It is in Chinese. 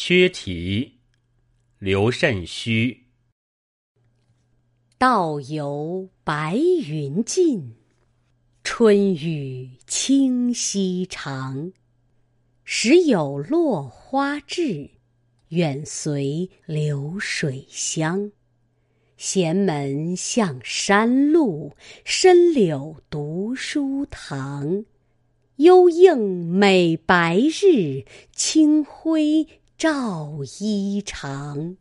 缺题，刘慎虚。道由白云尽，春雨清溪长。时有落花至，远随流水香。闲门向山路，深柳读书堂。幽映美白日，清辉照衣裳。